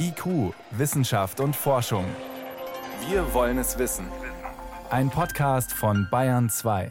IQ, Wissenschaft und Forschung. Wir wollen es wissen. Ein Podcast von Bayern 2.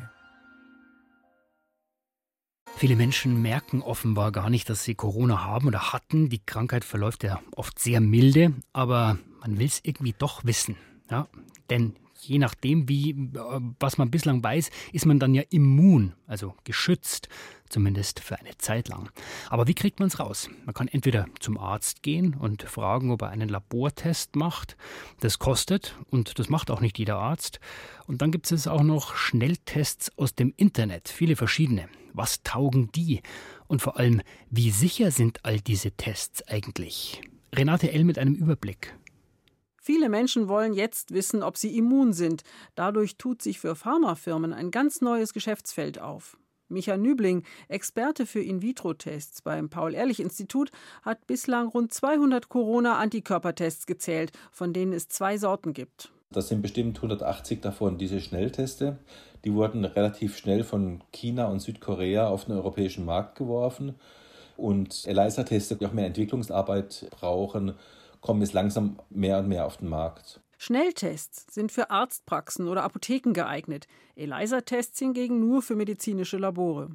Viele Menschen merken offenbar gar nicht, dass sie Corona haben oder hatten. Die Krankheit verläuft ja oft sehr milde, aber man will es irgendwie doch wissen. Ja? Denn je nachdem, wie, äh, was man bislang weiß, ist man dann ja immun, also geschützt, zumindest für eine Zeit lang. Aber wie kriegt man es raus? Man kann entweder zum Arzt gehen und fragen, ob er einen Labortest macht. Das kostet und das macht auch nicht jeder Arzt. Und dann gibt es auch noch Schnelltests aus dem Internet, viele verschiedene. Was taugen die? Und vor allem, wie sicher sind all diese Tests eigentlich? Renate L. mit einem Überblick. Viele Menschen wollen jetzt wissen, ob sie immun sind. Dadurch tut sich für Pharmafirmen ein ganz neues Geschäftsfeld auf. Micha Nübling, Experte für In-vitro-Tests beim Paul-Ehrlich-Institut, hat bislang rund 200 Corona-Antikörpertests gezählt, von denen es zwei Sorten gibt. Das sind bestimmt 180 davon diese Schnellteste. Die wurden relativ schnell von China und Südkorea auf den europäischen Markt geworfen. Und ELISA-Teste, die auch mehr Entwicklungsarbeit brauchen, kommen jetzt langsam mehr und mehr auf den Markt. Schnelltests sind für Arztpraxen oder Apotheken geeignet, ELISA-Tests hingegen nur für medizinische Labore.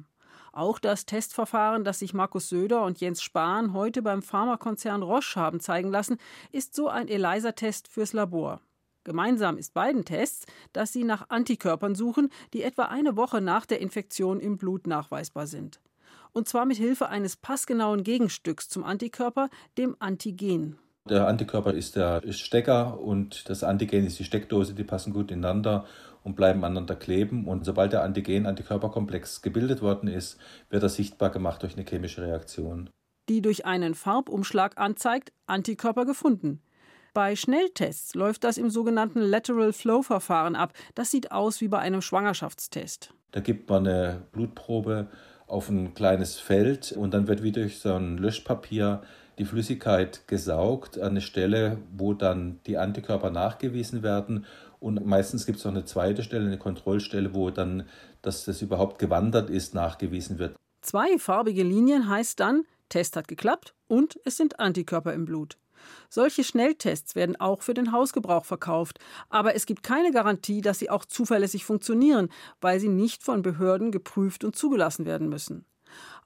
Auch das Testverfahren, das sich Markus Söder und Jens Spahn heute beim Pharmakonzern Roche haben zeigen lassen, ist so ein ELISA-Test fürs Labor. Gemeinsam ist beiden Tests, dass sie nach Antikörpern suchen, die etwa eine Woche nach der Infektion im Blut nachweisbar sind. Und zwar mit Hilfe eines passgenauen Gegenstücks zum Antikörper, dem Antigen. Der Antikörper ist der Stecker und das Antigen ist die Steckdose, die passen gut ineinander und bleiben aneinander kleben. Und sobald der Antigen-Antikörperkomplex gebildet worden ist, wird er sichtbar gemacht durch eine chemische Reaktion. Die durch einen Farbumschlag anzeigt, Antikörper gefunden. Bei Schnelltests läuft das im sogenannten Lateral Flow Verfahren ab. Das sieht aus wie bei einem Schwangerschaftstest. Da gibt man eine Blutprobe auf ein kleines Feld und dann wird wie durch so ein Löschpapier die Flüssigkeit gesaugt an eine Stelle, wo dann die Antikörper nachgewiesen werden. Und meistens gibt es auch eine zweite Stelle, eine Kontrollstelle, wo dann, dass das überhaupt gewandert ist, nachgewiesen wird. Zwei farbige Linien heißt dann, Test hat geklappt und es sind Antikörper im Blut. Solche Schnelltests werden auch für den Hausgebrauch verkauft, aber es gibt keine Garantie, dass sie auch zuverlässig funktionieren, weil sie nicht von Behörden geprüft und zugelassen werden müssen.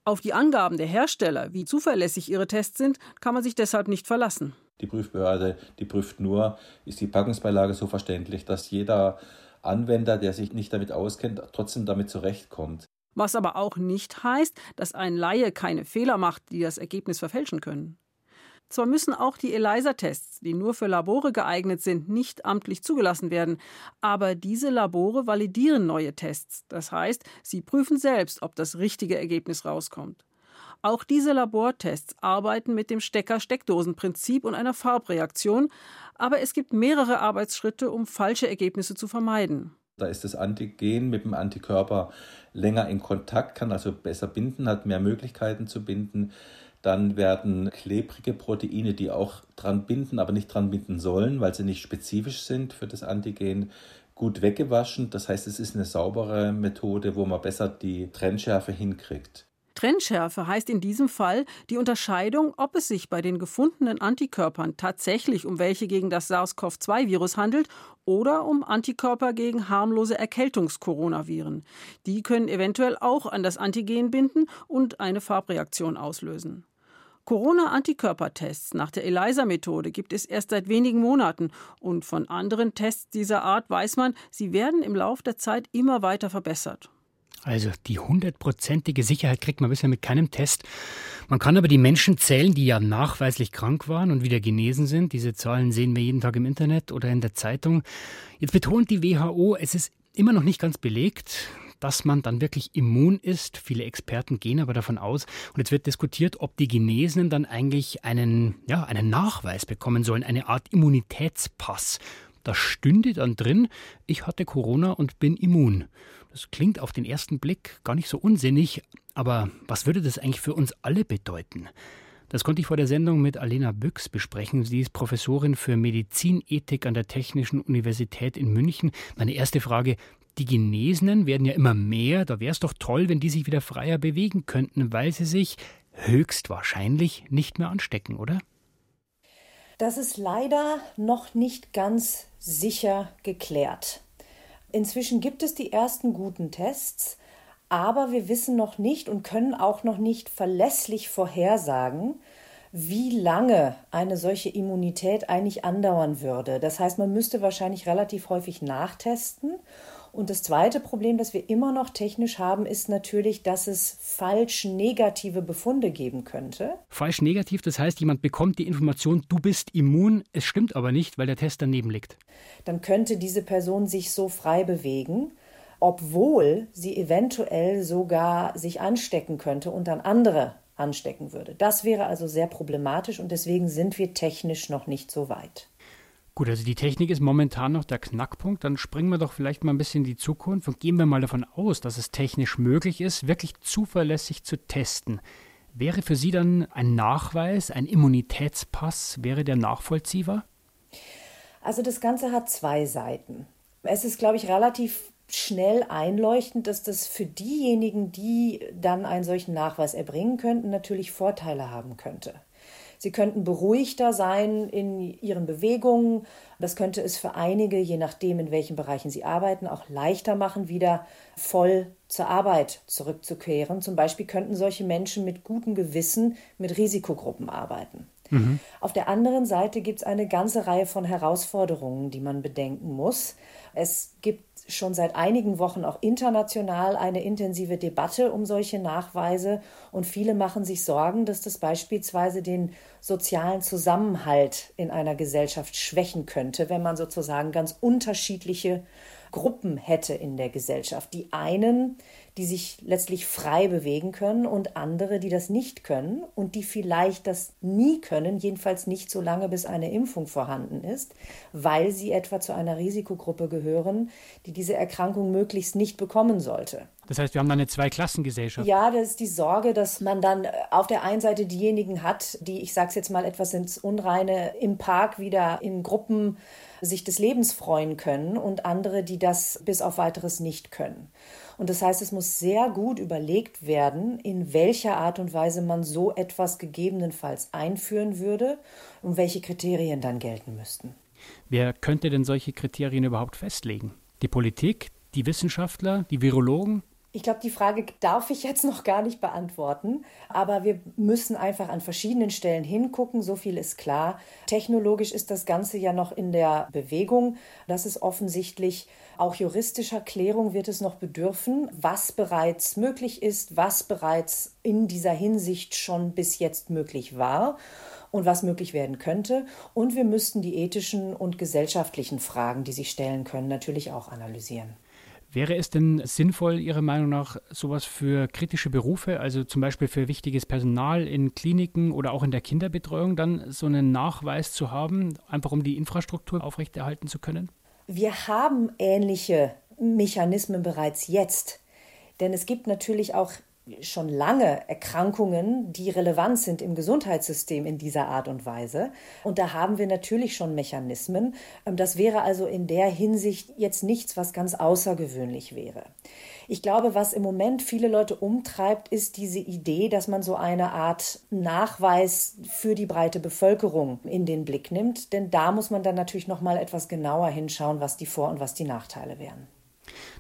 Auf die Angaben der Hersteller, wie zuverlässig ihre Tests sind, kann man sich deshalb nicht verlassen. Die Prüfbehörde, die prüft nur, ist die Packungsbeilage so verständlich, dass jeder Anwender, der sich nicht damit auskennt, trotzdem damit zurechtkommt. Was aber auch nicht heißt, dass ein Laie keine Fehler macht, die das Ergebnis verfälschen können. Zwar müssen auch die ELISA-Tests, die nur für Labore geeignet sind, nicht amtlich zugelassen werden, aber diese Labore validieren neue Tests. Das heißt, sie prüfen selbst, ob das richtige Ergebnis rauskommt. Auch diese Labortests arbeiten mit dem Stecker-Steckdosen-Prinzip und einer Farbreaktion, aber es gibt mehrere Arbeitsschritte, um falsche Ergebnisse zu vermeiden. Da ist das Antigen mit dem Antikörper länger in Kontakt, kann also besser binden, hat mehr Möglichkeiten zu binden. Dann werden klebrige Proteine, die auch dran binden, aber nicht dran binden sollen, weil sie nicht spezifisch sind für das Antigen, gut weggewaschen. Das heißt, es ist eine saubere Methode, wo man besser die Trennschärfe hinkriegt. Trennschärfe heißt in diesem Fall die Unterscheidung, ob es sich bei den gefundenen Antikörpern tatsächlich um welche gegen das SARS-CoV-2-Virus handelt oder um Antikörper gegen harmlose Erkältungskoronaviren. Die können eventuell auch an das Antigen binden und eine Farbreaktion auslösen. Corona-Antikörpertests nach der ELISA-Methode gibt es erst seit wenigen Monaten und von anderen Tests dieser Art weiß man, sie werden im Laufe der Zeit immer weiter verbessert. Also die hundertprozentige Sicherheit kriegt man bisher mit keinem Test. Man kann aber die Menschen zählen, die ja nachweislich krank waren und wieder genesen sind. Diese Zahlen sehen wir jeden Tag im Internet oder in der Zeitung. Jetzt betont die WHO, es ist immer noch nicht ganz belegt, dass man dann wirklich immun ist. Viele Experten gehen aber davon aus. Und jetzt wird diskutiert, ob die Genesenen dann eigentlich einen, ja, einen Nachweis bekommen sollen, eine Art Immunitätspass. Da stünde dann drin, ich hatte Corona und bin immun. Das klingt auf den ersten Blick gar nicht so unsinnig, aber was würde das eigentlich für uns alle bedeuten? Das konnte ich vor der Sendung mit Alena Büchs besprechen. Sie ist Professorin für Medizinethik an der Technischen Universität in München. Meine erste Frage, die Genesenen werden ja immer mehr. Da wäre es doch toll, wenn die sich wieder freier bewegen könnten, weil sie sich höchstwahrscheinlich nicht mehr anstecken, oder? Das ist leider noch nicht ganz sicher geklärt. Inzwischen gibt es die ersten guten Tests, aber wir wissen noch nicht und können auch noch nicht verlässlich vorhersagen, wie lange eine solche Immunität eigentlich andauern würde. Das heißt, man müsste wahrscheinlich relativ häufig nachtesten. Und das zweite Problem, das wir immer noch technisch haben, ist natürlich, dass es falsch negative Befunde geben könnte. Falsch negativ, das heißt, jemand bekommt die Information, du bist immun, es stimmt aber nicht, weil der Test daneben liegt. Dann könnte diese Person sich so frei bewegen, obwohl sie eventuell sogar sich anstecken könnte und dann andere anstecken würde. Das wäre also sehr problematisch und deswegen sind wir technisch noch nicht so weit. Gut, also die Technik ist momentan noch der Knackpunkt. Dann springen wir doch vielleicht mal ein bisschen in die Zukunft und gehen wir mal davon aus, dass es technisch möglich ist, wirklich zuverlässig zu testen. Wäre für Sie dann ein Nachweis, ein Immunitätspass, wäre der nachvollziehbar? Also das Ganze hat zwei Seiten. Es ist, glaube ich, relativ schnell einleuchtend, dass das für diejenigen, die dann einen solchen Nachweis erbringen könnten, natürlich Vorteile haben könnte. Sie könnten beruhigter sein in ihren Bewegungen. Das könnte es für einige, je nachdem, in welchen Bereichen sie arbeiten, auch leichter machen, wieder voll zur Arbeit zurückzukehren. Zum Beispiel könnten solche Menschen mit gutem Gewissen mit Risikogruppen arbeiten. Mhm. Auf der anderen Seite gibt es eine ganze Reihe von Herausforderungen, die man bedenken muss. Es gibt schon seit einigen Wochen auch international eine intensive Debatte um solche Nachweise und viele machen sich Sorgen, dass das beispielsweise den sozialen Zusammenhalt in einer Gesellschaft schwächen könnte, wenn man sozusagen ganz unterschiedliche Gruppen hätte in der Gesellschaft. Die einen, die sich letztlich frei bewegen können und andere, die das nicht können und die vielleicht das nie können, jedenfalls nicht so lange, bis eine Impfung vorhanden ist, weil sie etwa zu einer Risikogruppe gehören, die diese Erkrankung möglichst nicht bekommen sollte. Das heißt, wir haben dann eine Zweiklassengesellschaft. Ja, das ist die Sorge, dass man dann äh, auf der einen Seite diejenigen hat, die, ich sage es jetzt mal etwas ins Unreine, im Park wieder in Gruppen sich des Lebens freuen können und andere, die das bis auf weiteres nicht können. Und das heißt, es muss sehr gut überlegt werden, in welcher Art und Weise man so etwas gegebenenfalls einführen würde und welche Kriterien dann gelten müssten. Wer könnte denn solche Kriterien überhaupt festlegen? Die Politik, die Wissenschaftler, die Virologen? Ich glaube, die Frage darf ich jetzt noch gar nicht beantworten, aber wir müssen einfach an verschiedenen Stellen hingucken, so viel ist klar. Technologisch ist das Ganze ja noch in der Bewegung. Das ist offensichtlich auch juristischer Klärung wird es noch bedürfen, was bereits möglich ist, was bereits in dieser Hinsicht schon bis jetzt möglich war und was möglich werden könnte. Und wir müssten die ethischen und gesellschaftlichen Fragen, die sich stellen können, natürlich auch analysieren. Wäre es denn sinnvoll, Ihrer Meinung nach, sowas für kritische Berufe, also zum Beispiel für wichtiges Personal in Kliniken oder auch in der Kinderbetreuung, dann so einen Nachweis zu haben, einfach um die Infrastruktur aufrechterhalten zu können? Wir haben ähnliche Mechanismen bereits jetzt. Denn es gibt natürlich auch schon lange Erkrankungen, die relevant sind im Gesundheitssystem in dieser Art und Weise. Und da haben wir natürlich schon Mechanismen. Ähm, das wäre also in der Hinsicht jetzt nichts, was ganz außergewöhnlich wäre. Ich glaube, was im Moment viele Leute umtreibt, ist diese Idee, dass man so eine Art Nachweis für die breite Bevölkerung in den Blick nimmt. Denn da muss man dann natürlich noch mal etwas genauer hinschauen, was die Vor- und was die Nachteile wären.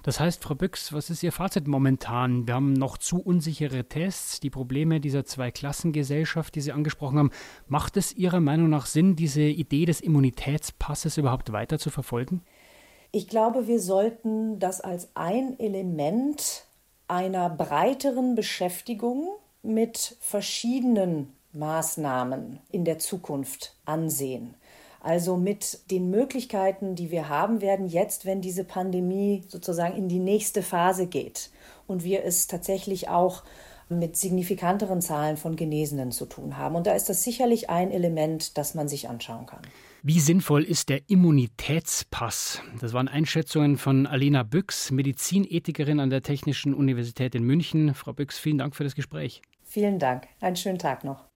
Das heißt, Frau Büchs, was ist Ihr Fazit momentan? Wir haben noch zu unsichere Tests, die Probleme dieser Zweiklassengesellschaft, die Sie angesprochen haben. Macht es Ihrer Meinung nach Sinn, diese Idee des Immunitätspasses überhaupt weiter zu verfolgen? Ich glaube, wir sollten das als ein Element einer breiteren Beschäftigung mit verschiedenen Maßnahmen in der Zukunft ansehen. Also mit den Möglichkeiten, die wir haben werden jetzt, wenn diese Pandemie sozusagen in die nächste Phase geht und wir es tatsächlich auch mit signifikanteren Zahlen von Genesenen zu tun haben. Und da ist das sicherlich ein Element, das man sich anschauen kann. Wie sinnvoll ist der Immunitätspass? Das waren Einschätzungen von Alena Büchs, Medizinethikerin an der Technischen Universität in München. Frau Büchs, vielen Dank für das Gespräch. Vielen Dank. Einen schönen Tag noch.